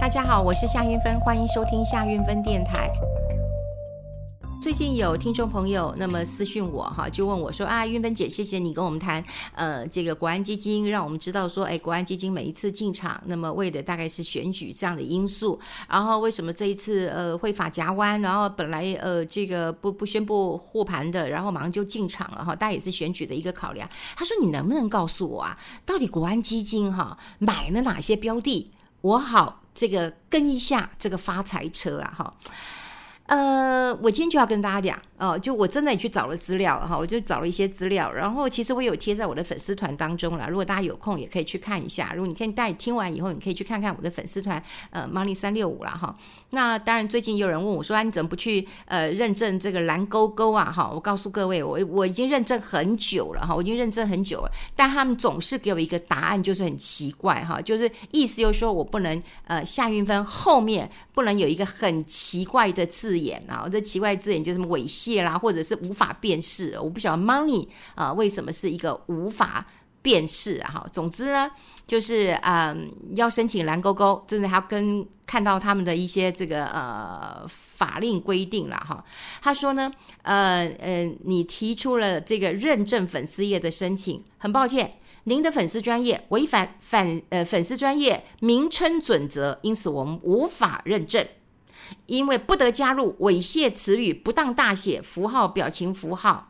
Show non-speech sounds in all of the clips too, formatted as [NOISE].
大家好，我是夏云芬，欢迎收听夏云芬电台。最近有听众朋友那么私讯我哈，就问我说啊，云芬姐，谢谢你跟我们谈呃这个国安基金，让我们知道说，哎，国安基金每一次进场，那么为的大概是选举这样的因素。然后为什么这一次呃会法夹弯，然后本来呃这个不不宣布护盘的，然后马上就进场了哈，大概也是选举的一个考量。他说你能不能告诉我啊，到底国安基金哈买了哪些标的，我好这个跟一下这个发财车啊哈。呃，我今天就要跟大家讲哦，就我真的也去找了资料哈，我就找了一些资料，然后其实我有贴在我的粉丝团当中了。如果大家有空也可以去看一下。如果你可以大家听完以后，你可以去看看我的粉丝团，呃，Money 三六五了哈。那当然，最近有人问我说，你怎么不去呃认证这个蓝勾勾啊？哈，我告诉各位，我我已经认证很久了哈，我已经认证很久了，但他们总是给我一个答案，就是很奇怪哈，就是意思就是说我不能呃夏运芬后面不能有一个很奇怪的字眼啊，这奇怪字眼就是什么猥亵啦，或者是无法辨识。我不晓得 money 啊、为什么是一个无法辨识啊？哈，总之呢。就是嗯，要申请蓝勾勾，真的还要跟看到他们的一些这个呃法令规定了哈。他说呢，呃呃，你提出了这个认证粉丝页的申请，很抱歉，您的粉丝专业违反反呃粉丝专业名称准则，因此我们无法认证，因为不得加入猥亵词语、不当大写、符号、表情符号。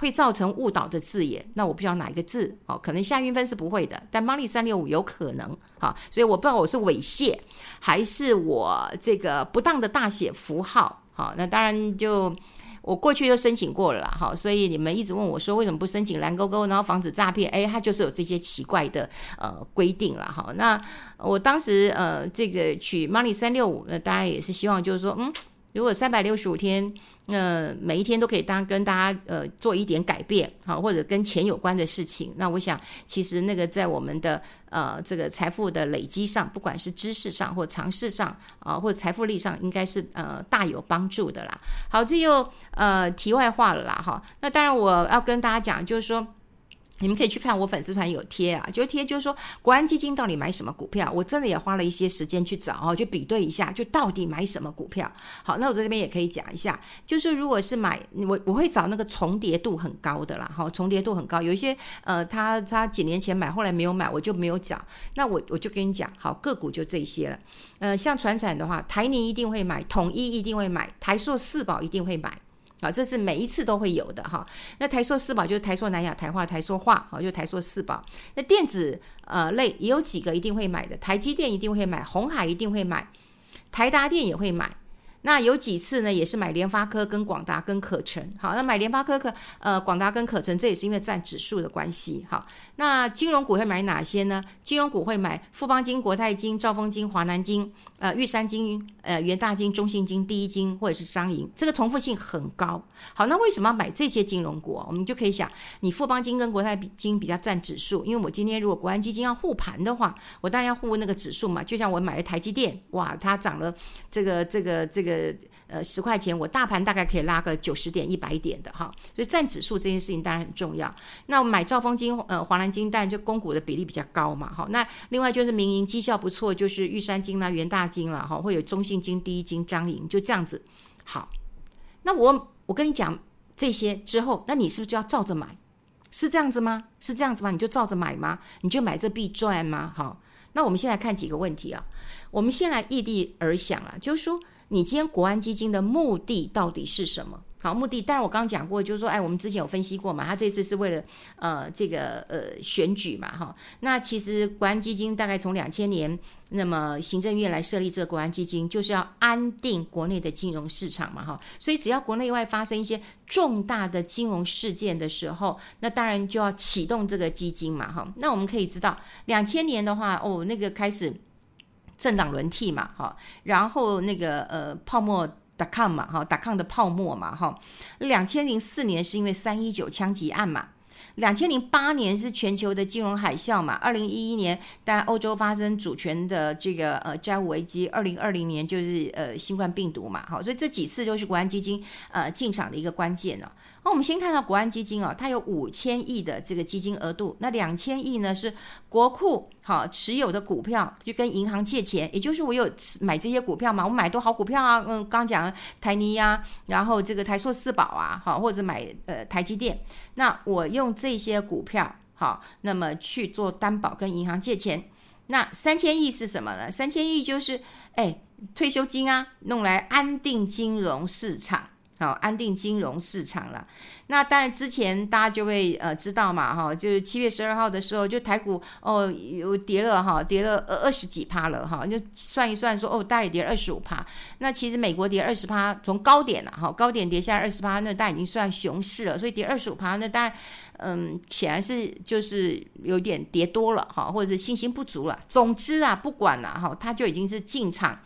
会造成误导的字眼，那我不知道哪一个字哦，可能夏云芬是不会的，但 Money 三六五有可能哈，所以我不知道我是猥亵还是我这个不当的大写符号，好，那当然就我过去就申请过了啦哈，所以你们一直问我说为什么不申请蓝勾勾，然后防止诈骗，哎，它就是有这些奇怪的呃规定了哈，那我当时呃这个取 Money 三六五，那当然也是希望就是说嗯。如果三百六十五天，呃，每一天都可以当跟大家呃做一点改变，好，或者跟钱有关的事情，那我想其实那个在我们的呃这个财富的累积上，不管是知识上或常识上啊，或者财富力上，应该是呃大有帮助的啦。好，这又呃题外话了啦，哈。那当然我要跟大家讲，就是说。你们可以去看我粉丝团有贴啊，就贴就是说国安基金到底买什么股票，我真的也花了一些时间去找哦，就比对一下，就到底买什么股票。好，那我在这边也可以讲一下，就是如果是买我我会找那个重叠度很高的啦，好，重叠度很高，有一些呃他他几年前买后来没有买，我就没有讲。那我我就跟你讲，好，个股就这些了。呃，像传产的话，台泥一定会买，统一一定会买，台塑四宝一定会买。啊，这是每一次都会有的哈。那台硕四宝就是台硕、南亚、台化、台硕化，好，就台硕四宝。那电子呃类也有几个一定会买的，台积电一定会买，红海一定会买，台达电也会买。那有几次呢，也是买联发科跟广达跟可成，好，那买联发科可呃广达跟可成，这也是因为占指数的关系，好，那金融股会买哪些呢？金融股会买富邦金、国泰金、兆丰金、华南金、呃玉山金、呃元大金、中信金、第一金或者是彰银，这个重复性很高。好，那为什么要买这些金融股？我们就可以想，你富邦金跟国泰金比较占指数，因为我今天如果国安基金要护盘的话，我当然要护那个指数嘛，就像我买了台积电，哇，它涨了这个这个这个。这个呃，十块钱，我大盘大概可以拉个九十点、一百点的哈，所以占指数这件事情当然很重要。那我买兆丰金、呃华南金，但就公股的比例比较高嘛，哈。那另外就是民营绩效不错，就是玉山金啦、元大金啦，哈，会有中信金、第一金、彰银，就这样子。好，那我我跟你讲这些之后，那你是不是就要照着买？是这样子吗？是这样子吗？你就照着买吗？你就买这必赚吗？好，那我们先来看几个问题啊。我们先来易地而想啊，就是说。你今天国安基金的目的到底是什么？好，目的当然我刚刚讲过，就是说，哎，我们之前有分析过嘛，他这次是为了呃这个呃选举嘛，哈。那其实国安基金大概从两千年，那么行政院来设立这个国安基金，就是要安定国内的金融市场嘛，哈。所以只要国内外发生一些重大的金融事件的时候，那当然就要启动这个基金嘛，哈。那我们可以知道，两千年的话，哦，那个开始。政党轮替嘛，哈，然后那个呃泡沫 .com 嘛，哈，.com 的泡沫嘛，哈，两千零四年是因为三一九枪击案嘛，两千零八年是全球的金融海啸嘛，二零一一年但欧洲发生主权的这个呃债务危机，二零二零年就是呃新冠病毒嘛，好，所以这几次都是国安基金呃进场的一个关键哦。那我们先看到国安基金哦，它有五千亿的这个基金额度，那两千亿呢是国库好持有的股票，就跟银行借钱，也就是我有买这些股票嘛，我买多好股票啊，嗯，刚讲台泥呀、啊，然后这个台塑四宝啊，好，或者买呃台积电，那我用这些股票好，那么去做担保跟银行借钱，那三千亿是什么呢？三千亿就是哎退休金啊，弄来安定金融市场。好，安定金融市场了。那当然，之前大家就会呃知道嘛，哈，就是七月十二号的时候，就台股哦有跌了哈，跌了二二十几趴了哈，就算一算说哦，大概跌二十五趴。那其实美国跌二十趴，从高点了哈，高点跌下来二十趴，那大概已经算熊市了。所以跌二十五趴，那当然嗯，显然是就是有点跌多了哈，或者是信心不足了。总之啊，不管了哈，它就已经是进场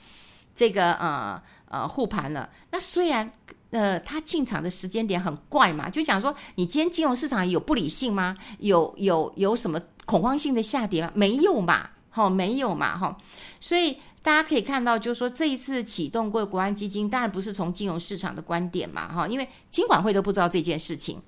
这个呃呃护盘了。那虽然。那，他进场的时间点很怪嘛，就讲说，你今天金融市场有不理性吗？有有有什么恐慌性的下跌吗？没有嘛，哈、没有嘛，哈、所以大家可以看到，就是说这一次启动过国安基金，当然不是从金融市场的观点嘛，哈、因为金管会都不知道这件事情。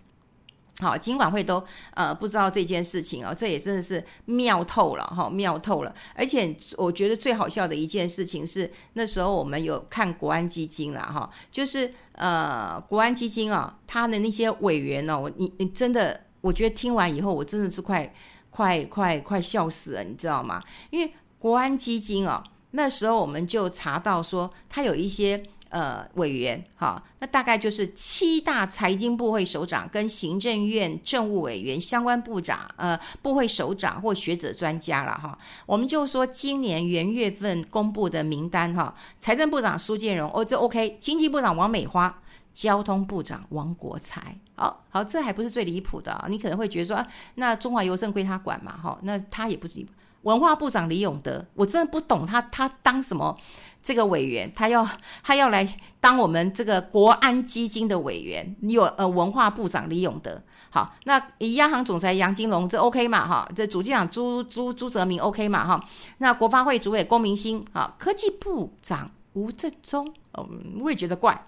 好，金管会都呃不知道这件事情哦，这也真的是妙透了哈，妙透了。而且我觉得最好笑的一件事情是，那时候我们有看国安基金了哈，就是呃国安基金啊，他的那些委员哦，你你真的，我觉得听完以后，我真的是快快快快笑死了，你知道吗？因为国安基金啊，那时候我们就查到说，他有一些。呃，委员哈，那大概就是七大财经部会首长跟行政院政务委员相关部长，呃，部会首长或学者专家了哈。我们就说今年元月份公布的名单哈，财政部长苏建荣哦，这 OK，经济部长王美花，交通部长王国材，好好，这还不是最离谱的啊，你可能会觉得说，啊、那中华邮政归他管嘛，哈，那他也不是离。文化部长李永德，我真的不懂他，他当什么？这个委员，他要他要来当我们这个国安基金的委员，有呃文化部长李永德，好，那央行总裁杨金龙这 OK 嘛哈，这主计长朱朱朱泽明 OK 嘛哈，那国发会主委龚明星啊，科技部长吴正中，嗯，我也觉得怪，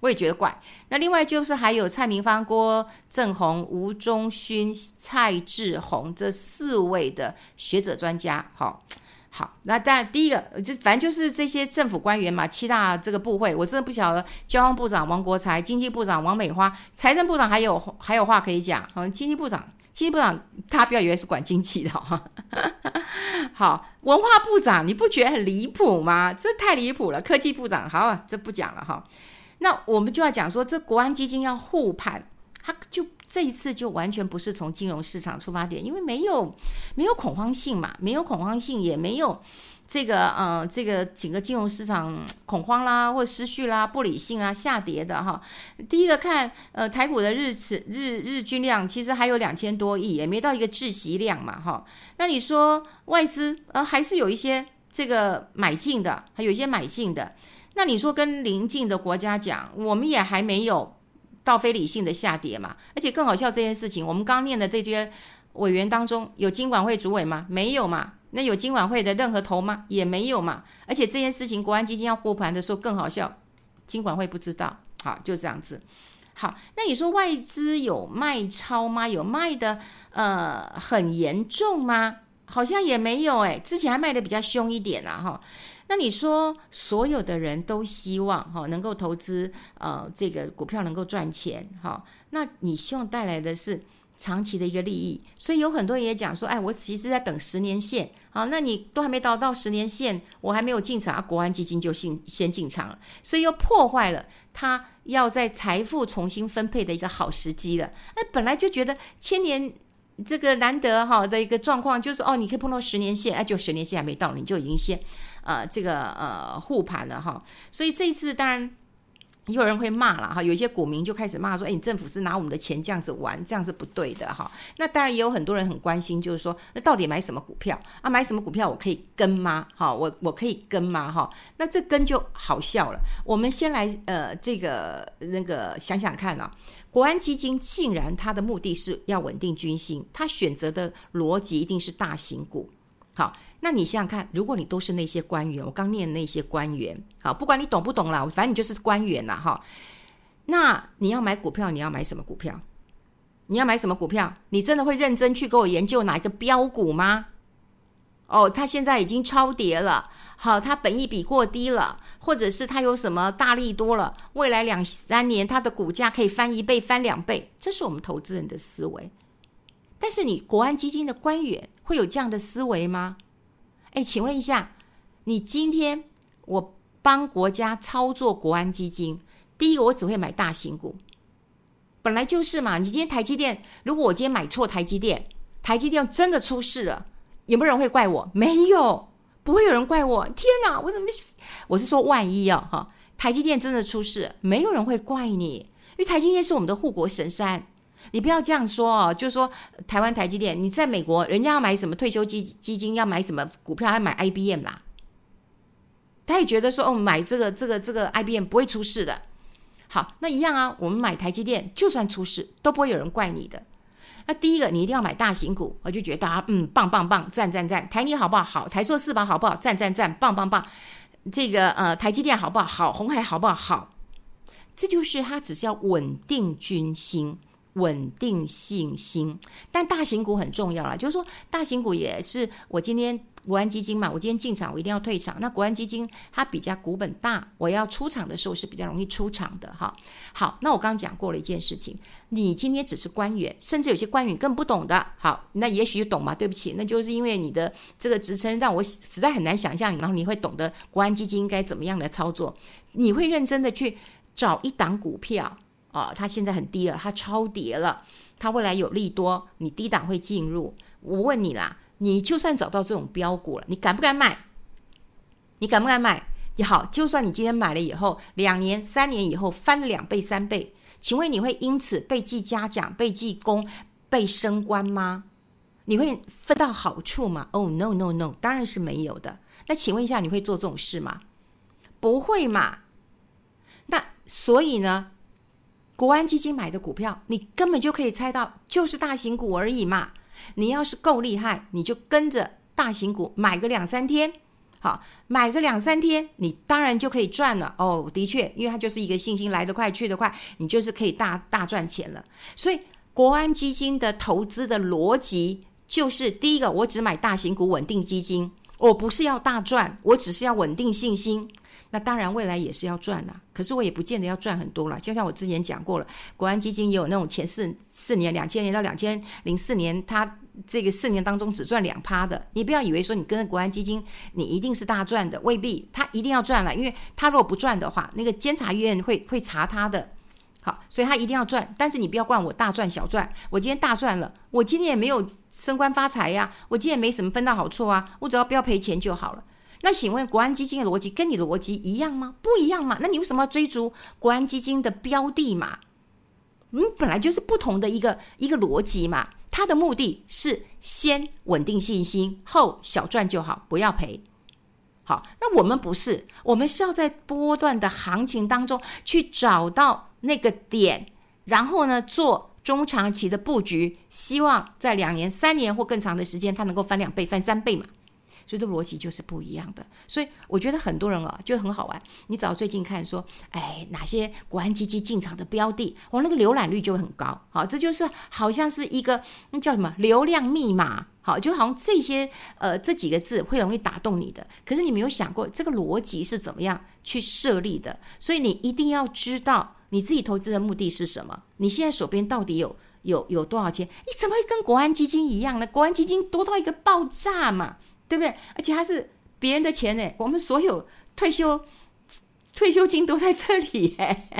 我也觉得怪。那另外就是还有蔡明芳、郭正宏、吴中勋、蔡志宏这四位的学者专家，好。好，那当然第一个，这反正就是这些政府官员嘛，七大这个部会，我真的不晓得。交通部长王国材，经济部长王美花，财政部长还有还有话可以讲。好，经济部长，经济部长他不要以为是管经济的 [LAUGHS] 哈。好，文化部长你不觉得很离谱吗？这太离谱了。科技部长，好，这不讲了哈。那我们就要讲说，这国安基金要护盘，它就。这一次就完全不是从金融市场出发点，因为没有没有恐慌性嘛，没有恐慌性，也没有这个呃这个整个金融市场恐慌啦，或失序啦，不理性啊，下跌的哈。第一个看呃台股的日此日日均量其实还有两千多亿，也没到一个窒息量嘛哈。那你说外资呃还是有一些这个买进的，还有一些买进的。那你说跟邻近的国家讲，我们也还没有。到非理性的下跌嘛，而且更好笑这件事情，我们刚念的这些委员当中有金管会主委吗？没有嘛。那有金管会的任何头吗？也没有嘛。而且这件事情，国安基金要护盘的时候更好笑，金管会不知道。好，就这样子。好，那你说外资有卖超吗？有卖的呃很严重吗？好像也没有哎、欸，之前还卖的比较凶一点啊哈。那你说，所有的人都希望哈能够投资呃这个股票能够赚钱哈，那你希望带来的是长期的一个利益，所以有很多人也讲说，哎，我其实在等十年线，好，那你都还没到到十年线，我还没有进场啊，国安基金就先先进场了，所以又破坏了他要在财富重新分配的一个好时机了。哎，本来就觉得千年这个难得哈的一个状况，就是哦，你可以碰到十年线，哎，就十年线还没到，你就已经先。呃，这个呃护盘了哈，所以这一次当然也有人会骂了哈，有一些股民就开始骂说：“哎，你政府是拿我们的钱这样子玩，这样是不对的哈。”那当然也有很多人很关心，就是说，那到底买什么股票啊？买什么股票我可以跟吗？哈，我我可以跟吗？哈，那这跟就好笑了。我们先来呃，这个那个想想看啊，国安基金竟然它的目的是要稳定军心，它选择的逻辑一定是大型股。好，那你想想看，如果你都是那些官员，我刚念那些官员，好，不管你懂不懂啦，反正你就是官员啦，哈。那你要买股票，你要买什么股票？你要买什么股票？你真的会认真去给我研究哪一个标股吗？哦，它现在已经超跌了，好，它本益比过低了，或者是它有什么大利多了，未来两三年它的股价可以翻一倍、翻两倍，这是我们投资人的思维。但是你国安基金的官员会有这样的思维吗？哎，请问一下，你今天我帮国家操作国安基金，第一个我只会买大型股，本来就是嘛。你今天台积电，如果我今天买错台积电，台积电真的出事了，有没有人会怪我？没有，不会有人怪我。天哪，我怎么？我是说万一啊，哈，台积电真的出事，没有人会怪你，因为台积电是我们的护国神山。你不要这样说哦，就是说台湾台积电，你在美国，人家要买什么退休基基金，要买什么股票，还买 IBM 啦。他也觉得说，哦，买这个这个这个 IBM 不会出事的。好，那一样啊，我们买台积电，就算出事都不会有人怪你的。那第一个，你一定要买大型股，我就觉得大家嗯，棒棒棒，赞赞赞。台泥好不好？好。台塑四宝好不好？赞赞赞，棒棒棒。这个呃，台积电好不好？好。红海好不好？好。这就是他只是要稳定军心。稳定信心，但大型股很重要啦，就是说大型股也是我今天国安基金嘛，我今天进场我一定要退场。那国安基金它比较股本大，我要出场的时候是比较容易出场的哈。好，那我刚刚讲过了一件事情，你今天只是官员，甚至有些官员更不懂的。好，那也许懂嘛？对不起，那就是因为你的这个职称让我实在很难想象，然后你会懂得国安基金应该怎么样的操作，你会认真的去找一档股票。哦，它现在很低了，它超跌了，它未来有利多，你低档会进入。我问你啦，你就算找到这种标股了，你敢不敢买？你敢不敢买？也好，就算你今天买了以后，两年、三年以后翻了两倍、三倍，请问你会因此被记嘉奖、被记功、被升官吗？你会分到好处吗？哦、oh，no no no，当然是没有的。那请问一下，你会做这种事吗？不会嘛？那所以呢？国安基金买的股票，你根本就可以猜到，就是大型股而已嘛。你要是够厉害，你就跟着大型股买个两三天，好，买个两三天，你当然就可以赚了。哦，的确，因为它就是一个信心来得快去得快，你就是可以大大赚钱了。所以，国安基金的投资的逻辑就是：第一个，我只买大型股稳定基金，我不是要大赚，我只是要稳定信心。那当然，未来也是要赚啦。可是我也不见得要赚很多了。就像我之前讲过了，国安基金也有那种前四四年，两千年到两千零四年，它这个四年当中只赚两趴的。你不要以为说你跟国安基金，你一定是大赚的，未必。他一定要赚了，因为他如果不赚的话，那个监察院会会查他的。好，所以他一定要赚。但是你不要怪我大赚小赚。我今天大赚了，我今天也没有升官发财呀，我今天也没什么分到好处啊，我只要不要赔钱就好了。那请问国安基金的逻辑跟你的逻辑一样吗？不一样嘛？那你为什么要追逐国安基金的标的嘛？嗯，本来就是不同的一个一个逻辑嘛。它的目的是先稳定信心，后小赚就好，不要赔。好，那我们不是，我们是要在波段的行情当中去找到那个点，然后呢做中长期的布局，希望在两年、三年或更长的时间，它能够翻两倍、翻三倍嘛。所以这逻辑就是不一样的，所以我觉得很多人啊，就很好玩。你只要最近看说，哎，哪些国安基金进场的标的，我那个浏览率就很高。好，这就是好像是一个那叫什么流量密码。好，就好像这些呃这几个字会容易打动你的。可是你没有想过这个逻辑是怎么样去设立的，所以你一定要知道你自己投资的目的是什么。你现在手边到底有有有多少钱？你怎么会跟国安基金一样呢？国安基金多到一个爆炸嘛！对不对？而且还是别人的钱呢，我们所有退休退休金都在这里，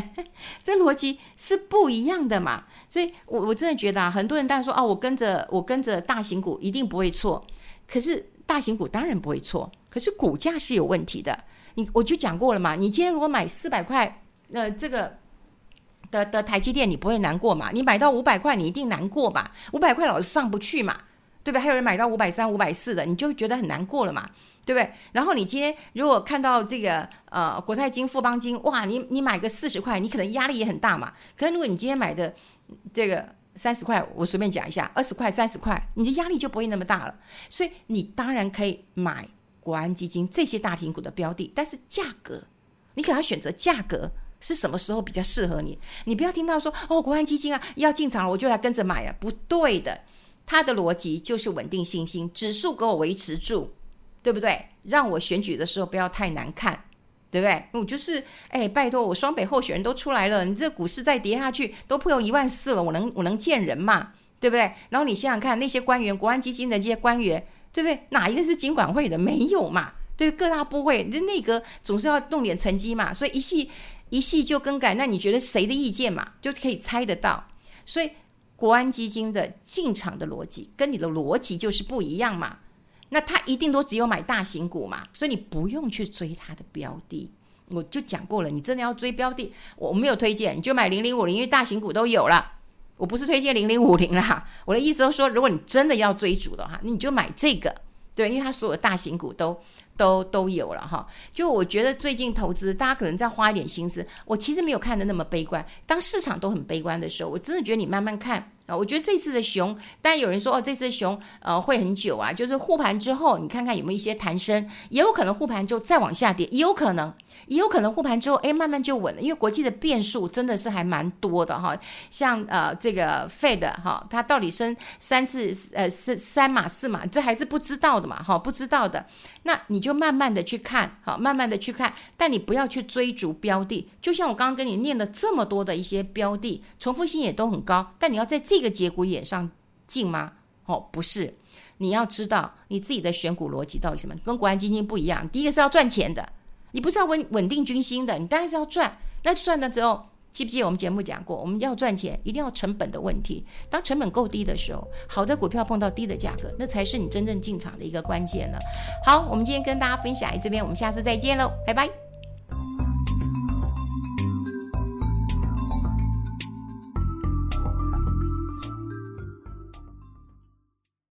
[LAUGHS] 这逻辑是不一样的嘛。所以，我我真的觉得啊，很多人当然说啊，我跟着我跟着大型股一定不会错。可是大型股当然不会错，可是股价是有问题的。你我就讲过了嘛，你今天如果买四百块呃这个的的台积电，你不会难过嘛？你买到五百块，你一定难过吧？五百块老是上不去嘛，对不对？还有人买到五百三、五百四的，你就觉得很难过了嘛，对不对？然后你今天如果看到这个呃国泰金、富邦金，哇，你你买个四十块，你可能压力也很大嘛。可是如果你今天买的这个。三十块，我随便讲一下，二十块、三十块，你的压力就不会那么大了。所以你当然可以买国安基金这些大型股的标的，但是价格，你可要选择价格是什么时候比较适合你。你不要听到说哦，国安基金啊要进场了，我就来跟着买啊，不对的。他的逻辑就是稳定信心，指数给我维持住，对不对？让我选举的时候不要太难看。对不对？我就是哎，拜托我双北候选人都出来了，你这股市再跌下去都破一万四了，我能我能见人嘛？对不对？然后你想想看，那些官员，国安基金的这些官员，对不对？哪一个是金管会的？没有嘛？对，各大部会，这内阁总是要弄点成绩嘛，所以一系一系就更改，那你觉得谁的意见嘛，就可以猜得到。所以国安基金的进场的逻辑跟你的逻辑就是不一样嘛。那他一定都只有买大型股嘛，所以你不用去追他的标的。我就讲过了，你真的要追标的，我没有推荐，你就买零零五零，因为大型股都有了。我不是推荐零零五零啦，我的意思都说，如果你真的要追逐的话，你就买这个，对，因为它所有大型股都都都有了哈。就我觉得最近投资，大家可能在花一点心思。我其实没有看的那么悲观，当市场都很悲观的时候，我真的觉得你慢慢看。啊，我觉得这次的熊，但有人说哦，这次的熊呃会很久啊，就是护盘之后，你看看有没有一些弹升，也有可能护盘之后再往下跌，也有可能，也有可能护盘之后，哎，慢慢就稳了，因为国际的变数真的是还蛮多的哈，像呃这个 Fed 哈，它到底升三次呃是三码四码，这还是不知道的嘛，哈，不知道的，那你就慢慢的去看，好，慢慢的去看，但你不要去追逐标的，就像我刚刚跟你念了这么多的一些标的，重复性也都很高，但你要在这。这个节骨眼上进吗？哦，不是，你要知道你自己的选股逻辑到底什么，跟国安基金不一样。第一个是要赚钱的，你不是要稳稳定军心的，你当然是要赚。那赚了之后，记不记得我们节目讲过，我们要赚钱一定要成本的问题。当成本够低的时候，好的股票碰到低的价格，那才是你真正进场的一个关键呢。好，我们今天跟大家分享这边，我们下次再见喽，拜拜。